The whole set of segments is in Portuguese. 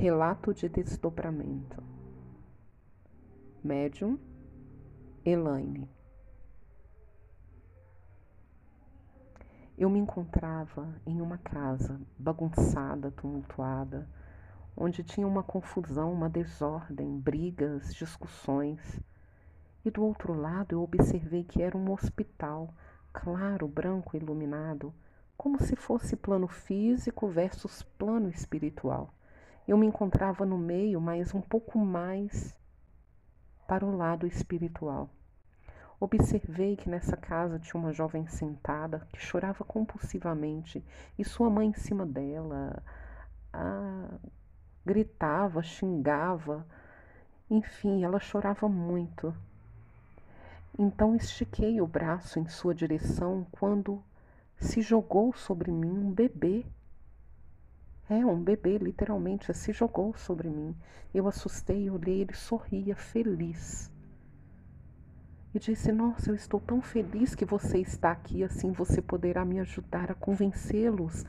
Relato de desdobramento. Médium Elaine. Eu me encontrava em uma casa bagunçada, tumultuada, onde tinha uma confusão, uma desordem, brigas, discussões. E do outro lado eu observei que era um hospital, claro, branco, iluminado, como se fosse plano físico versus plano espiritual. Eu me encontrava no meio, mas um pouco mais para o lado espiritual. Observei que nessa casa tinha uma jovem sentada que chorava compulsivamente e sua mãe em cima dela gritava, xingava, enfim, ela chorava muito. Então estiquei o braço em sua direção quando se jogou sobre mim um bebê. É, um bebê, literalmente, se jogou sobre mim. Eu assustei, olhei, ele sorria, feliz e disse: Nossa, eu estou tão feliz que você está aqui, assim você poderá me ajudar a convencê-los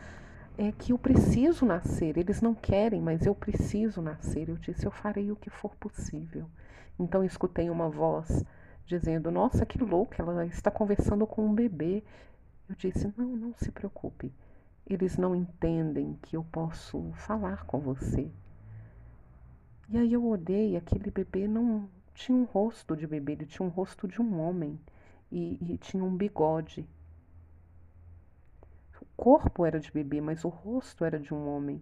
é que eu preciso nascer. Eles não querem, mas eu preciso nascer. Eu disse: Eu farei o que for possível. Então escutei uma voz dizendo: Nossa, que louca, ela está conversando com um bebê. Eu disse: Não, não se preocupe. Eles não entendem que eu posso falar com você. E aí eu olhei, aquele bebê não tinha um rosto de bebê, ele tinha um rosto de um homem e, e tinha um bigode. O corpo era de bebê, mas o rosto era de um homem.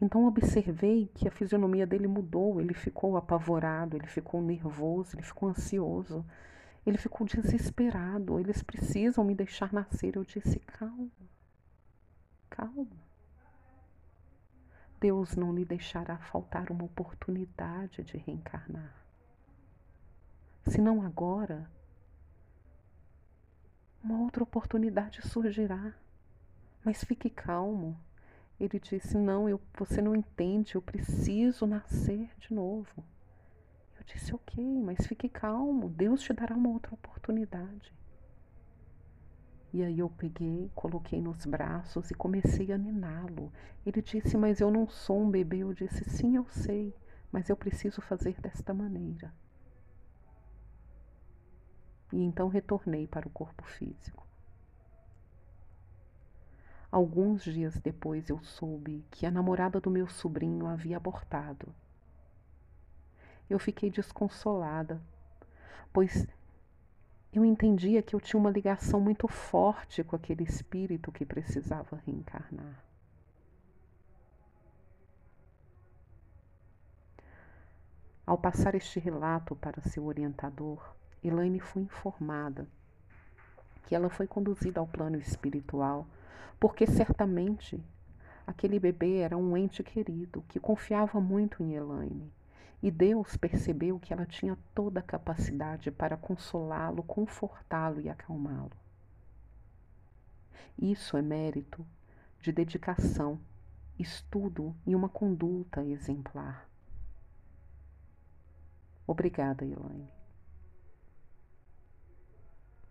Então observei que a fisionomia dele mudou, ele ficou apavorado, ele ficou nervoso, ele ficou ansioso, ele ficou desesperado. Eles precisam me deixar nascer. Eu disse: calma, calma. Deus não lhe deixará faltar uma oportunidade de reencarnar. Se não agora, uma outra oportunidade surgirá. Mas fique calmo. Ele disse: Não, eu, você não entende, eu preciso nascer de novo. Eu disse: Ok, mas fique calmo, Deus te dará uma outra oportunidade. E aí eu peguei, coloquei nos braços e comecei a niná-lo. Ele disse: Mas eu não sou um bebê. Eu disse: Sim, eu sei, mas eu preciso fazer desta maneira. E então retornei para o corpo físico. Alguns dias depois eu soube que a namorada do meu sobrinho havia abortado. Eu fiquei desconsolada, pois eu entendia que eu tinha uma ligação muito forte com aquele espírito que precisava reencarnar. Ao passar este relato para seu orientador, Elaine foi informada que ela foi conduzida ao plano espiritual, porque certamente aquele bebê era um ente querido que confiava muito em Elaine e Deus percebeu que ela tinha toda a capacidade para consolá-lo, confortá-lo e acalmá-lo. Isso é mérito de dedicação, estudo e uma conduta exemplar. Obrigada, Elaine.